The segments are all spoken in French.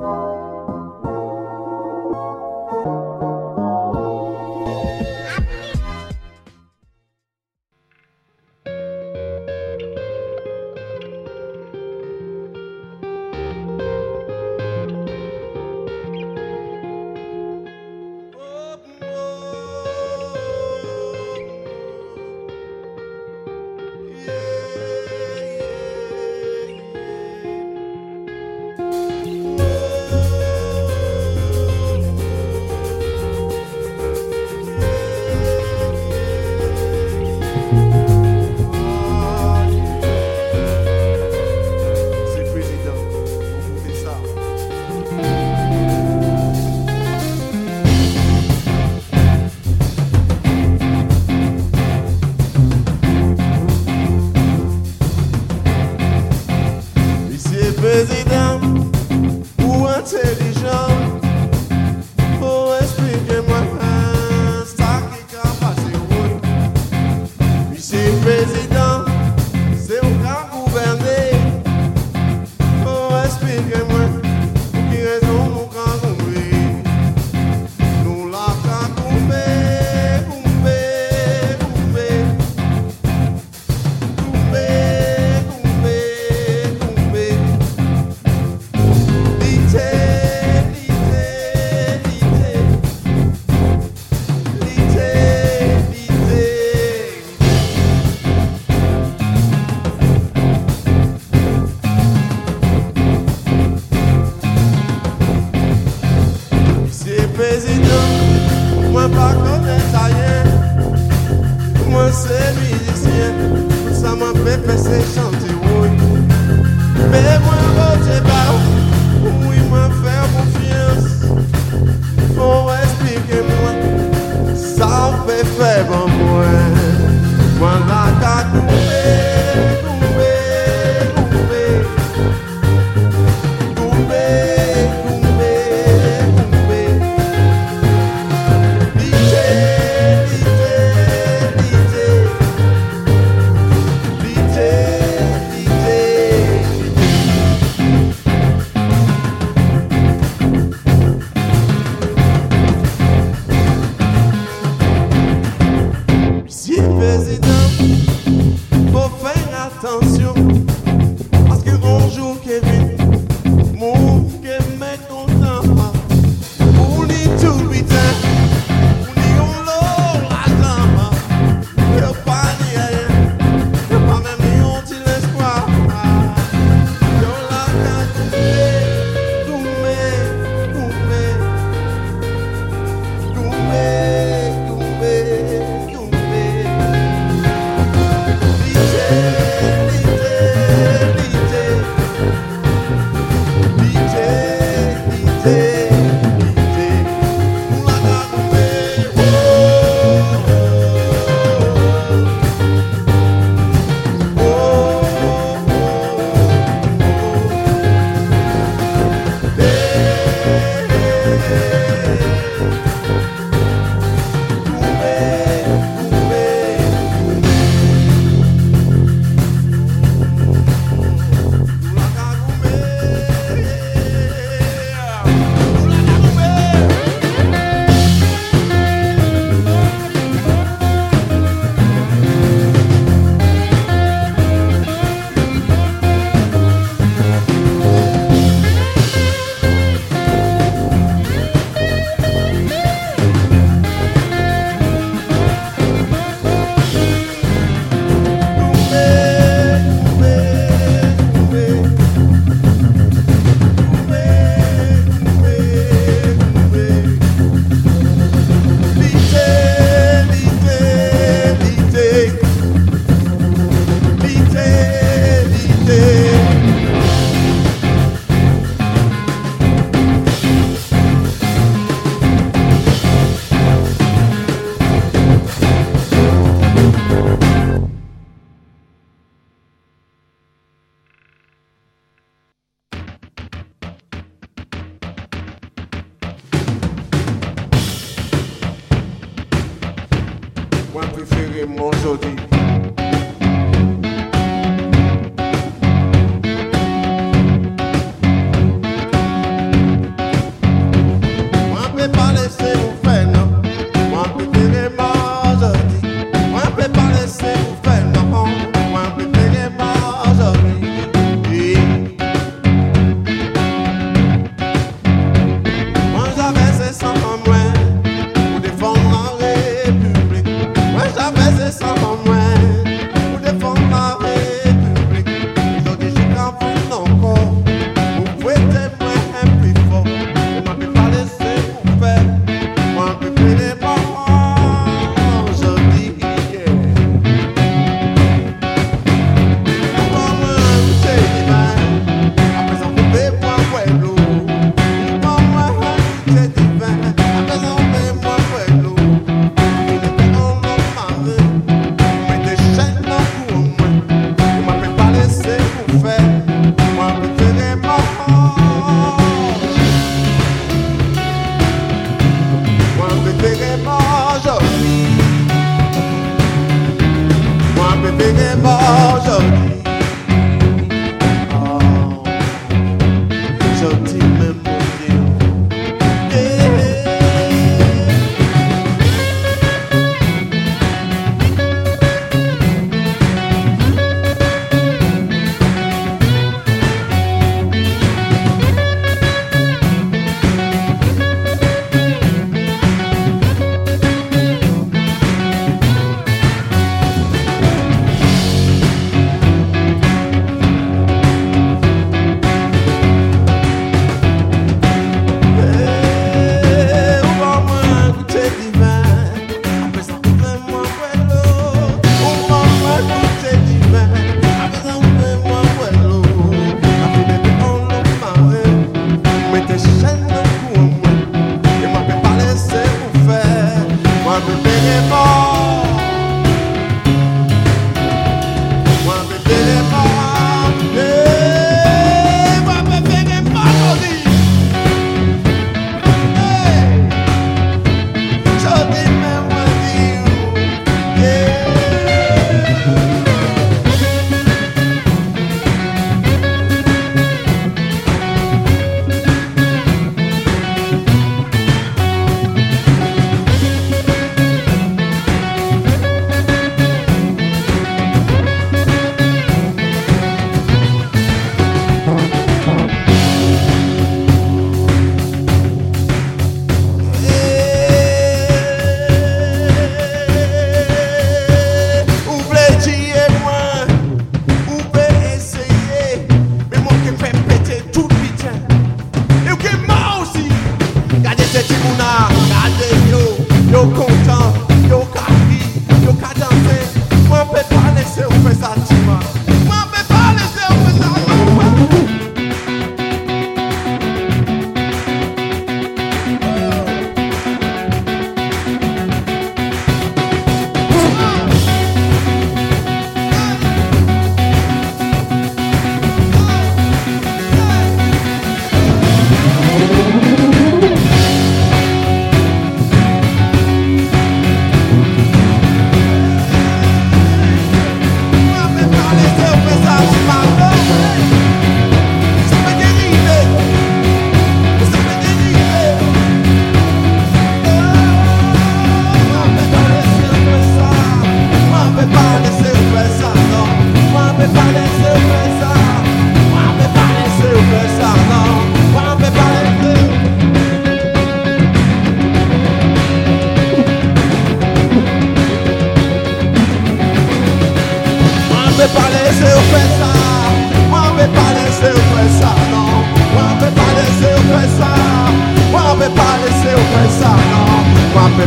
Bye.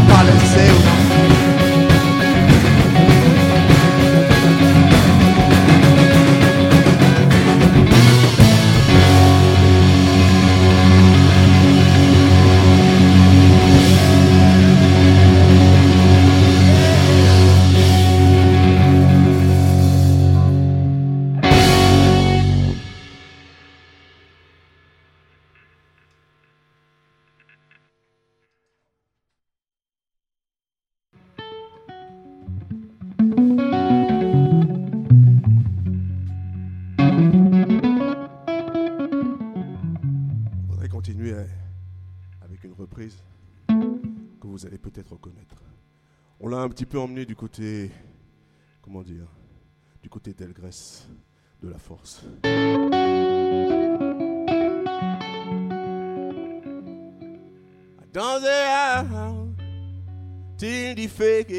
balancei petit peu emmené du côté, comment dire, du côté d'Elgrès, de la force. Dans les till die fake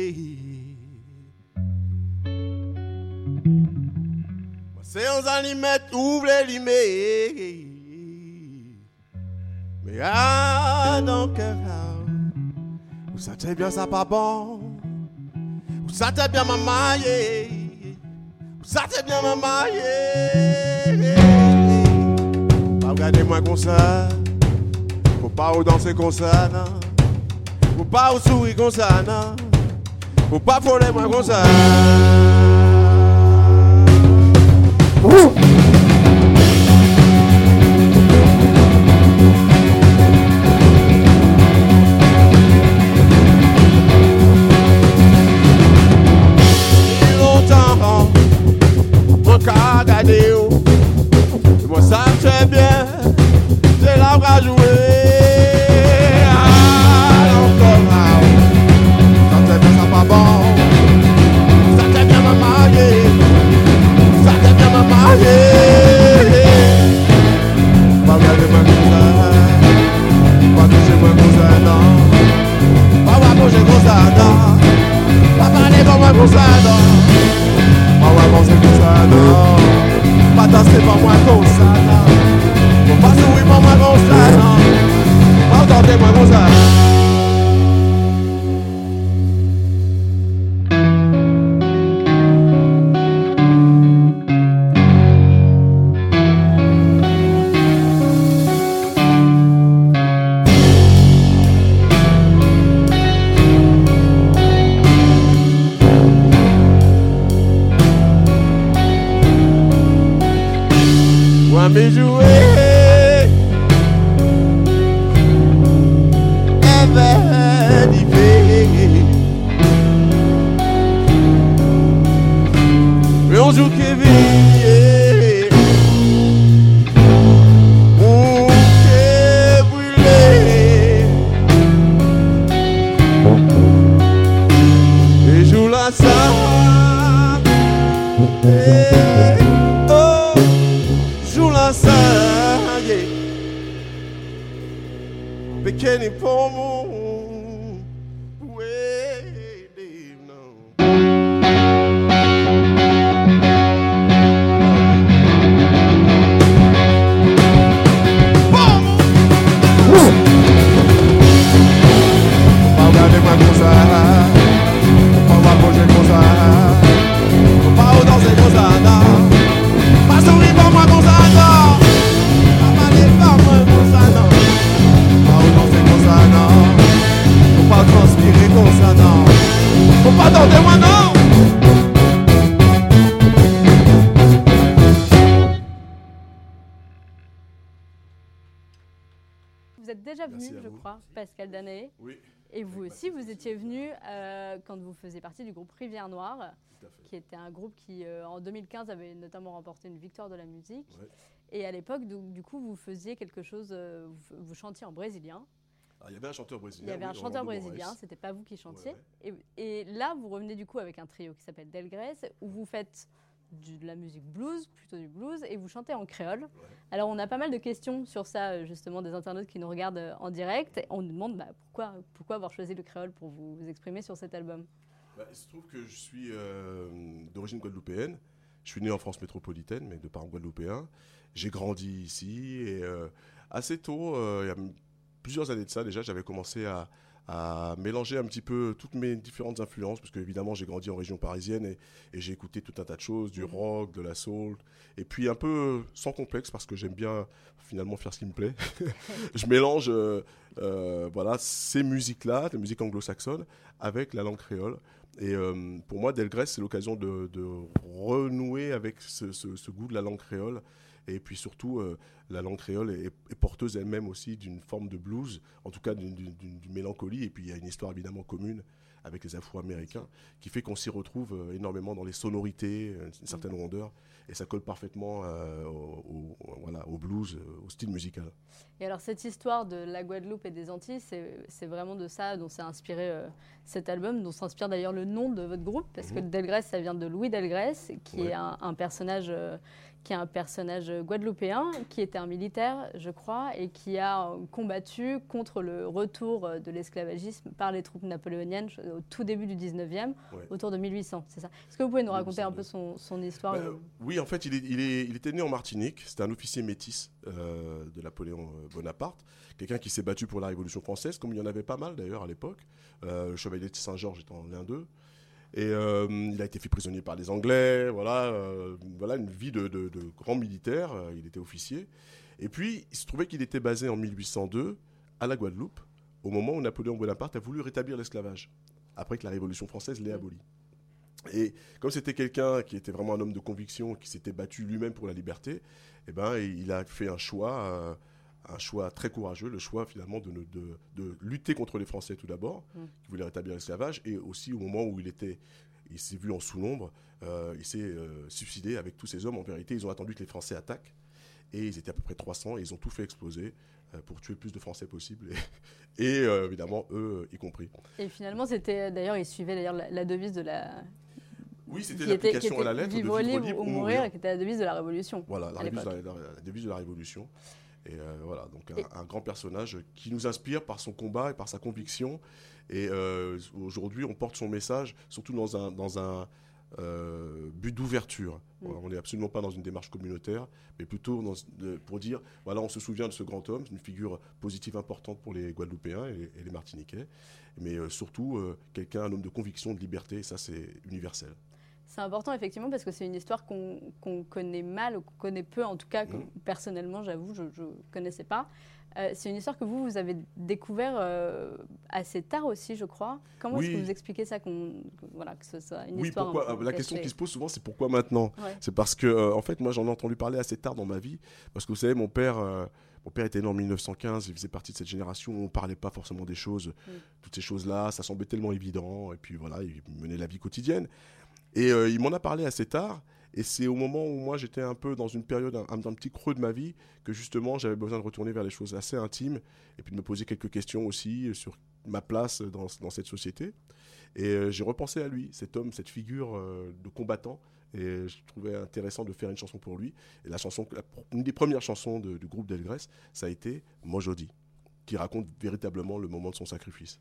C'est aux animettes, ouvre les limets. Mais ah, donc, vous savez bien ça pas bon? Ça t'est bien maman, yeah. Ça t'est bien maman, yeah. Pas regarder moi comme ça. Faut pas danser comme ça, non. Faut pas sourire comme ça, non. Faut pas voler moi comme ça. pas Mais on joue Kevin déjà venu, je vous. crois, Pascal Danaé. Oui, Et vous Avec aussi, vous étiez venu euh, quand vous faisiez partie du groupe Rivière Noire, qui était un groupe qui, euh, en 2015, avait notamment remporté une victoire de la musique. Ouais. Et à l'époque, du coup, vous faisiez quelque chose, euh, vous, vous chantiez en brésilien. Ah, Il y avait un chanteur brésilien Il y avait oui, un chanteur brésilien, c'était pas vous qui chantiez. Ouais, Et, et là, vous revenez du coup avec un trio qui s'appelle Delgrès, où vous faites de la musique blues, plutôt du blues, et vous chantez en créole. Alors, on a pas mal de questions sur ça, euh, justement, des internautes qui nous regardent euh, en direct. On nous demande bah, pourquoi, pourquoi avoir choisi le créole pour vous, exprimer sur cet album? Bah, il se trouve que je suis euh, d'origine guadeloupéenne. Je suis né en France métropolitaine, mais de parents guadeloupéens. J'ai grandi ici et assez tôt, il y a plusieurs années de ça déjà, j'avais commencé à, à mélanger un petit peu toutes mes différentes influences, parce que évidemment j'ai grandi en région parisienne et, et j'ai écouté tout un tas de choses, du rock, de la soul, et puis un peu sans complexe parce que j'aime bien finalement faire ce qui me plaît. je mélange euh, euh, voilà ces musiques-là, les musiques anglo-saxonnes, avec la langue créole. Et euh, pour moi, Delgrès, c'est l'occasion de, de renouer avec ce, ce- ce goût de la langue créole. Et puis surtout, euh, la langue créole est, est porteuse elle-même aussi d'une forme de blues, en tout cas d'une- mélancolie. Et puis il y a une histoire évidemment commune avec les Afro-Américains qui fait qu'on s'y retrouve euh, énormément dans les sonorités, euh, une certaine rondeur. Et ça colle parfaitement euh, au, au- voilà, au blues, au style musical. Et alors, cette histoire de la Guadeloupe et des Antilles, c'est vraiment de ça dont s'est inspiré euh, cet album, dont s'inspire d'ailleurs le nom de votre groupe, parce que Mhm. Delgrès, ça vient de Louis Delgrès, qui Ouais. est un, un personnage. euh, qui est un personnage guadeloupéen, qui était un militaire, je crois, et qui a combattu contre le retour de l'esclavagisme par les troupes napoléoniennes au tout début du 19e, Ouais. autour de 1800, c'est ça. Est-ce que vous pouvez nous raconter un 1802. peu son, son histoire euh, oui, en fait, il, est- il est- il était né en Martinique. C'était un officier métis euh, de Napoléon euh, Bonaparte. Quelqu'un qui s'est battu pour la Révolution française, comme il y en avait pas mal d'ailleurs à l'époque. Euh, le chevalier de Saint-Georges étant l'un d'eux. Et euh, il a été fait prisonnier par les Anglais. Voilà, euh, voilà une vie de, de- de grand militaire. euh, il était officier. Et puis, il se trouvait qu'il était basé en 1802 à la Guadeloupe, au moment où Napoléon Bonaparte a voulu rétablir l'esclavage, après que la Révolution française l'ait aboli. Et comme c'était quelqu'un qui était vraiment un homme de conviction, qui s'était battu lui-même pour la liberté, eh ben, il a fait un choix, euh, un choix très courageux, le choix finalement de, de- de lutter contre les Français tout d'abord, Mm. qui voulaient rétablir l'esclavage, et aussi au moment où il était, il s'est vu en sous-nombre, euh, il s'est euh, suicidé avec tous ces hommes. En vérité, ils ont attendu que les Français attaquent, et ils étaient à peu près 300, et ils ont tout fait exploser. pour tuer le plus de Français possible. Et, et, évidemment, eux y compris. Et finalement, c'était d'ailleurs, ils suivaient d'ailleurs la, devise de la, oui, c'était l'application à la lettre vivre de vivre libre, ou mourir, qui était la devise de la Révolution. Voilà, la, devise de la, la, devise de la Révolution. Et euh, voilà, donc un, grand personnage qui nous inspire par son combat et par sa conviction. Et euh, aujourd'hui, on porte son message, surtout dans un, dans un euh, but d'ouverture. Mm. On n'est absolument pas dans une démarche communautaire, mais plutôt pour dire, voilà, on se souvient de ce grand homme, une figure positive importante pour les Guadeloupéens et, et les Martiniquais, mais surtout quelqu'un, un homme de conviction, de liberté, et ça c'est universel. C'est important effectivement parce que c'est une histoire qu'on connaît mal ou qu'on connaît peu, en tout cas que, mmh. personnellement j'avoue je ne connaissais pas. Euh, c'est une histoire que vous, vous avez découvert euh, assez tard aussi, je crois. Comment est-ce que vous expliquez ça qu'on, voilà, que ce soit une oui, histoire pourquoi, La question qui se pose souvent, c'est pourquoi maintenant? C'est parce que, euh, en fait, moi j'en ai entendu parler assez tard dans ma vie. Parce que vous savez, mon père, mon père était né en 1915, il faisait partie de cette génération où on ne parlait pas forcément des choses, mmh. toutes ces choses-là, ça semblait tellement évident. Et puis voilà, il menait la vie quotidienne. Et euh, il m'en a parlé assez tard. Et c'est au moment où moi j'étais un peu dans une période, un, petit creux de ma vie, que justement j'avais besoin de retourner vers les choses assez intimes et puis de me poser quelques questions aussi sur ma place dans, cette société. Et euh, j'ai repensé à lui, cet homme, cette figure euh, de combattant. Et je trouvais intéressant de faire une chanson pour lui. Et la chanson, une des premières chansons du groupe Delgrès, ça a été Mojodi, qui raconte véritablement le moment de son sacrifice.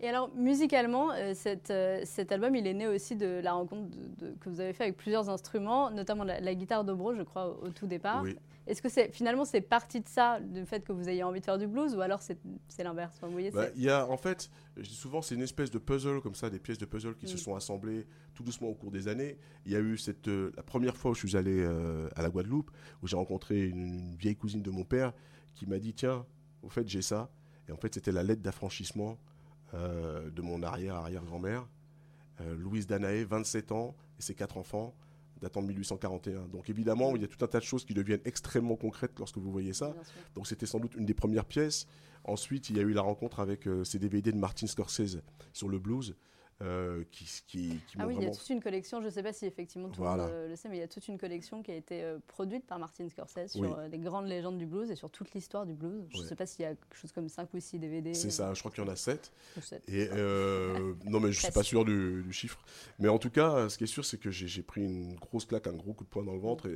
Et alors, musicalement, euh, euh, cet album, il est né aussi de la rencontre que vous avez fait avec plusieurs instruments, notamment la, guitare dobro, je crois, au, tout départ. Est-ce que c'est finalement c'est parti de ça, du fait que vous ayez envie de faire du blues, ou alors c'est l'inverse? Bah, Il y a en fait, je dis souvent, c'est une espèce de puzzle comme ça, des pièces de puzzle qui se mm. sont assemblées tout doucement au cours des années. Il y a eu cette euh, la première fois où je suis allé à la Guadeloupe, où j'ai rencontré une, une, vieille cousine de mon père qui m'a dit tiens, au fait j'ai ça, et en fait c'était la lettre d'affranchissement euh, de mon arrière-arrière-grand-mère, euh, Louise Danaé, 27 ans, et ses quatre enfants, datant de 1841. Donc évidemment, il y a tout un tas de choses qui deviennent extrêmement concrètes lorsque vous voyez ça. Donc c'était sans doute une des premières pièces. Ensuite, il y a eu la rencontre avec euh, ces DVD de Martin Scorsese sur le blues. Euh, qui, qui, ah oui, il y a toute une collection, je ne sais pas si effectivement tout le monde le sait, mais il y a toute une collection qui a été euh, produite par Martin Scorsese sur euh, les grandes légendes du blues et sur toute l'histoire du blues. Je ne sais pas s'il y a quelque chose comme 5 ou 6 DVD. C'est ça, je crois qu'il y en a 7. Et non, mais je ne suis pas sûr du, chiffre. Mais en tout cas, ce qui est sûr, c'est que j'ai pris une grosse claque, un gros coup de poing dans le ventre.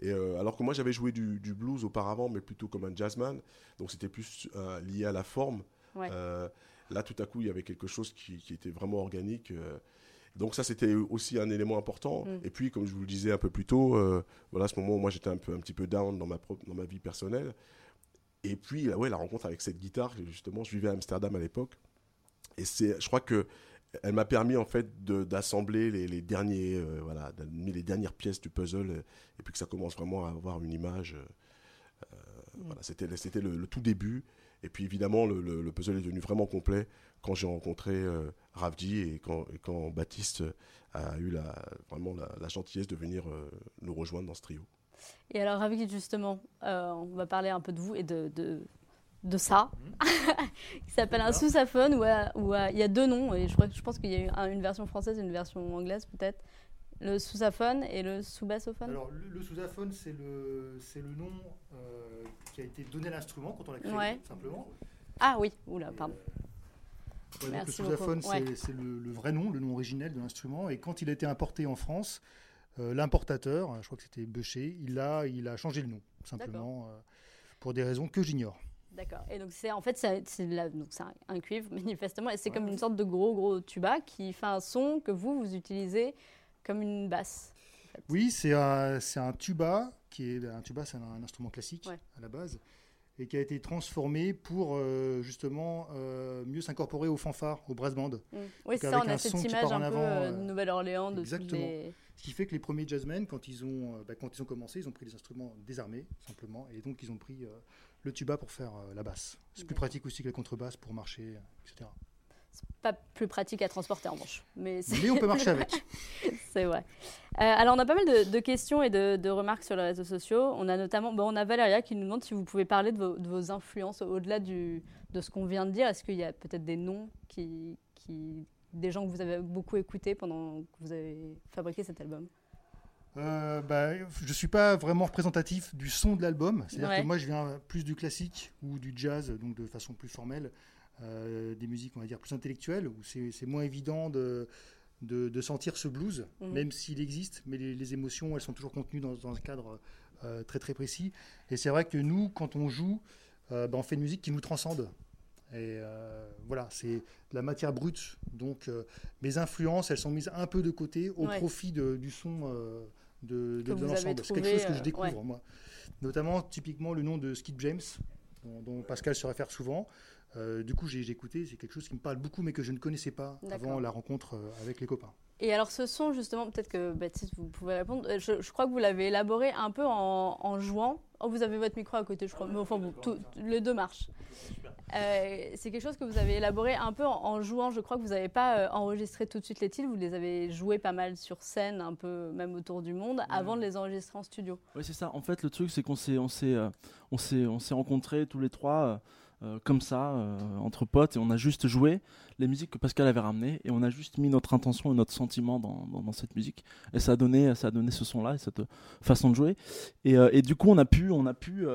Et, alors que moi, j'avais joué du, du, blues auparavant, mais plutôt comme un jazzman, donc c'était plus lié à la forme. Ouais. Là, tout à coup, il y avait quelque chose qui, était vraiment organique. Euh. donc ça, c'était aussi un élément important. Mm. Et puis, comme je vous le disais un peu plus tôt, euh, voilà, à ce moment où moi j'étais un, peu, un petit peu down dans ma, dans ma vie personnelle. Et puis, ouais, la rencontre avec cette guitare, justement, je vivais à Amsterdam à l'époque. Et c'est, je crois que elle m'a permis en fait d'assembler les, derniers, euh, voilà, les dernières pièces du puzzle, et puis que ça commence vraiment à avoir une image. Mm. Voilà, c'était, c'était le, tout début. Et puis évidemment, le, puzzle est devenu vraiment complet quand j'ai rencontré euh, Ravdi et quand, quand, Baptiste a eu la, vraiment la, gentillesse de venir euh, nous rejoindre dans ce trio. Et alors Ravdi, justement, euh, on va parler un peu de vous et de, de, de ça, qui s'appelle un sous-saphone, où, il y a deux noms, et je, je pense qu'il y a une version française et une version anglaise peut-être. Le sous-saphone et le sous-bassophone Alors, le, sous-saphone, c'est le, le nom euh, qui a été donné à l'instrument quand on l'a créé, simplement. Ah oui, oula, pardon. Euh, le sous-saphone, c'est le, vrai nom, le nom originel de l'instrument. Et quand il a été importé en France, euh, l'importateur, je crois que c'était Beucher, il a, il a changé le nom, simplement, pour des raisons que j'ignore. D'accord. Et donc c'est en fait c'est un, cuivre manifestement et c'est comme une sorte de gros gros tuba qui fait un son que vous vous utilisez comme une basse. Oui, c'est un, un, tuba, qui est un tuba, c'est un, instrument classique à la base, et qui a été transformé pour euh, justement euh, mieux s'incorporer au fanfare, au brass band. Mm. Oui, c'est ça, on a cette image un peu euh, de Nouvelle-Orléans. Exactement. Ce qui fait que les premiers jazzmen, quand ils, ont, bah, quand ils ont commencé, ils ont pris des instruments désarmés, simplement, et donc ils ont pris le tuba pour faire la basse. C'est plus pratique aussi que la contrebasse pour marcher, etc pas plus pratique à transporter en revanche. Mais, mais on peut marcher avec. c'est vrai. Euh, alors, on a pas mal de, questions et de, remarques sur les réseaux sociaux. On a notamment, bon, on a Valéria qui nous demande si vous pouvez parler de vos, influences au-delà de ce qu'on vient de dire. Est-ce qu'il y a peut-être des noms qui, qui, des gens que vous avez beaucoup écoutés pendant que vous avez fabriqué cet album? Euh, bah, je ne suis pas vraiment représentatif du son de l'album. C'est-à-dire que moi, je viens plus du classique ou du jazz, donc de façon plus formelle, des musiques, on va dire, plus intellectuelles, où c'est moins évident de, de, sentir ce blues, mhm. même s'il existe, mais les, émotions, elles sont toujours contenues dans, un cadre euh, très très précis. Et c'est vrai que nous, quand on joue, bah, on fait une musique qui nous transcende. Et voilà, c'est de la matière brute. Donc mes influences, elles sont mises un peu de côté au profit du son de, de, l'ensemble. C'est quelque chose que je euh, découvre, moi. Notamment, typiquement, le nom de Skip James, dont, Pascal se réfère souvent. Euh, du coup, j'ai écouté, c'est quelque chose qui me parle beaucoup, mais que je ne connaissais pas avant la rencontre euh, avec les copains. Et alors, ce son, justement, peut-être que Baptiste, vous pouvez répondre. Je, crois que vous l'avez élaboré un peu en, jouant. Oh, vous avez votre micro à côté, je crois. Mais enfin, les deux marchent. Euh, c'est quelque chose que vous avez élaboré un peu en, jouant. Je crois que vous n'avez pas euh, enregistré tout de suite les titres, vous les avez joués pas mal sur scène, un peu même autour du monde, avant de les enregistrer en studio. Oui, c'est ça. En fait, le truc, c'est qu'on s'est, on s'est, euh, on s'est, on s'est rencontrés tous les trois. Comme ça, entre potes, et on a juste joué les musiques que Pascal avait ramenées, et on a juste mis notre intention et notre sentiment dans, dans, cette musique, et ça a donné, ça a donné ce son-là et cette façon de jouer. Et, et, du coup, on a pu, on a pu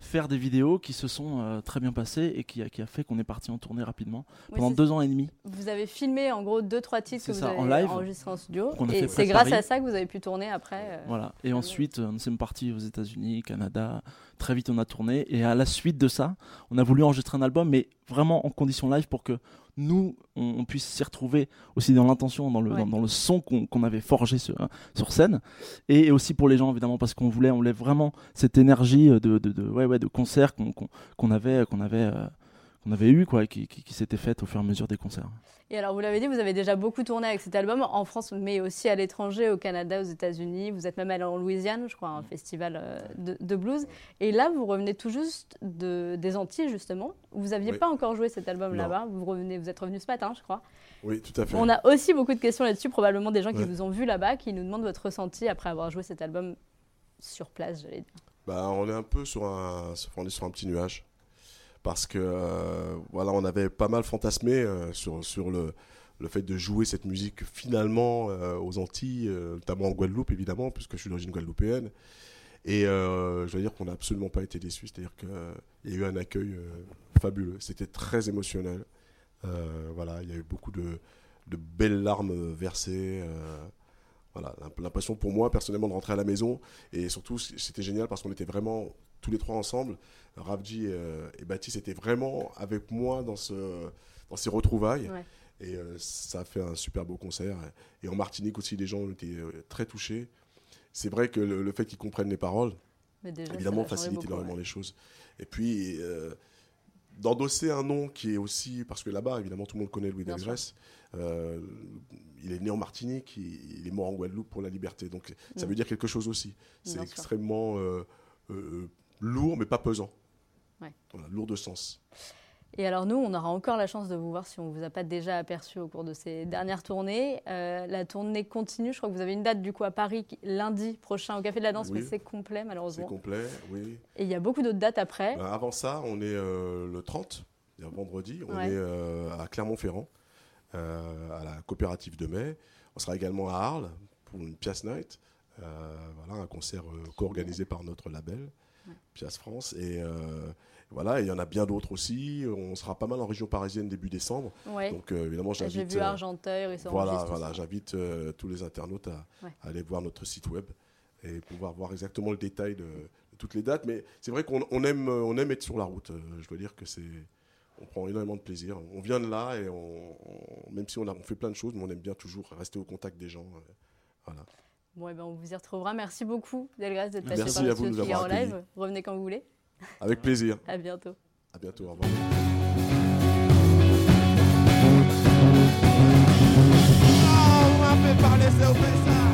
faire des vidéos qui se sont euh, très bien passées et qui a, qui a fait qu'on est parti en tournée rapidement pendant deux ans et demi. Vous avez filmé en gros deux trois titres que vous avez en live, enregistrés en studio et c'est grâce à ça que vous avez pu tourner après. Euh, voilà. Et ensuite, on s'est parti aux États-Unis, Canada. Très vite, on a tourné et à la suite de ça, on a voulu enregistrer un album, mais vraiment en condition live pour que nous, on, puisse s'y retrouver aussi dans l'intention, dans le, dans, le son qu'on avait forgé sur, sur scène. Et, aussi pour les gens, évidemment, parce qu'on voulait, on voulait vraiment cette énergie de, de, de ouais, ouais, de concert qu'on avait, qu'on avait, euh, qu'on avait eu, quoi, qui, qui, s'était faite au fur et à mesure des concerts. Et alors, vous l'avez dit, vous avez déjà beaucoup tourné avec cet album en France, mais aussi à l'étranger, au Canada, aux États-Unis. Vous êtes même allé en Louisiane, je crois, un festival euh, de, blues. Et là, vous revenez tout juste de, des Antilles, justement. Vous n'aviez pas encore joué cet album là-bas. Vous, revenez, vous êtes revenu ce matin, je crois. Oui, tout à fait. On a aussi beaucoup de questions là-dessus, probablement des gens qui vous ont vu là-bas, qui nous demandent votre ressenti après avoir joué cet album sur place, j'allais dire. Bah, on est un peu sur un, on est sur un petit nuage parce que euh, voilà, on avait pas mal fantasmé euh, sur, sur le, le fait de jouer cette musique finalement euh, aux Antilles, notamment en Guadeloupe évidemment, puisque je suis d'origine guadeloupéenne. Et je veux dire qu'on n'a absolument pas été déçus, c'est-à-dire qu'il y a eu un accueil fabuleux, c'était très émotionnel. voilà, il y a eu beaucoup de, de belles larmes versées. Voilà, l'impression pour moi personnellement de rentrer à la maison et surtout c'était génial parce qu'on était vraiment tous les trois ensemble. Ravji euh, et Baptiste étaient vraiment avec moi dans, ce, dans ces retrouvailles. Et euh, ça a fait un super beau concert. Et en Martinique aussi, les gens ont été euh, très touchés. C'est vrai que le, fait qu'ils comprennent les paroles, évidemment, facilite énormément les choses. Et puis, d'endosser un nom qui est aussi. Parce que là-bas, évidemment, tout le monde connaît Louis Delgrès. il est né en Martinique, il, est mort en Guadeloupe pour la liberté. Donc, ça mm. veut dire quelque chose aussi. C'est extrêmement lourd, mais pas pesant. lourd de sens. Et alors nous, on aura encore la chance de vous voir si on ne vous a pas déjà aperçu au cours de ces dernières tournées. Euh, la tournée continue, je crois que vous avez une date du coup à Paris lundi prochain au Café de la Danse, mais c'est complet malheureusement. C'est complet, oui. Et il y a beaucoup d'autres dates après. Ben, avant ça, on est euh, le 30, vendredi, on est euh, à Clermont-Ferrand, à la coopérative de mai. On sera également à Arles pour une Pièce Night, voilà, un concert co-organisé par notre label. Pièce France. Et euh, voilà, il y en a bien d'autres aussi. On sera pas mal en région parisienne début décembre. Donc euh, évidemment, j'invite. J'ai vu euh, Argenteuil, Voilà, voilà, j'invite tous les internautes à, aller voir notre site web et pouvoir voir exactement le détail de, toutes les dates. Mais c'est vrai qu'on aime, on aime être sur la route. je dois dire que c'est on prend énormément de plaisir. On vient de là et on, même si on, a, on fait plein de choses, mais on aime bien toujours rester au contact des gens. Voilà. Bon, eh ben, on vous y retrouvera. Merci beaucoup, Delgrâce, d'être passé par le studio en live. Revenez quand vous voulez. Avec plaisir. à bientôt. À bientôt, au revoir. Oh, on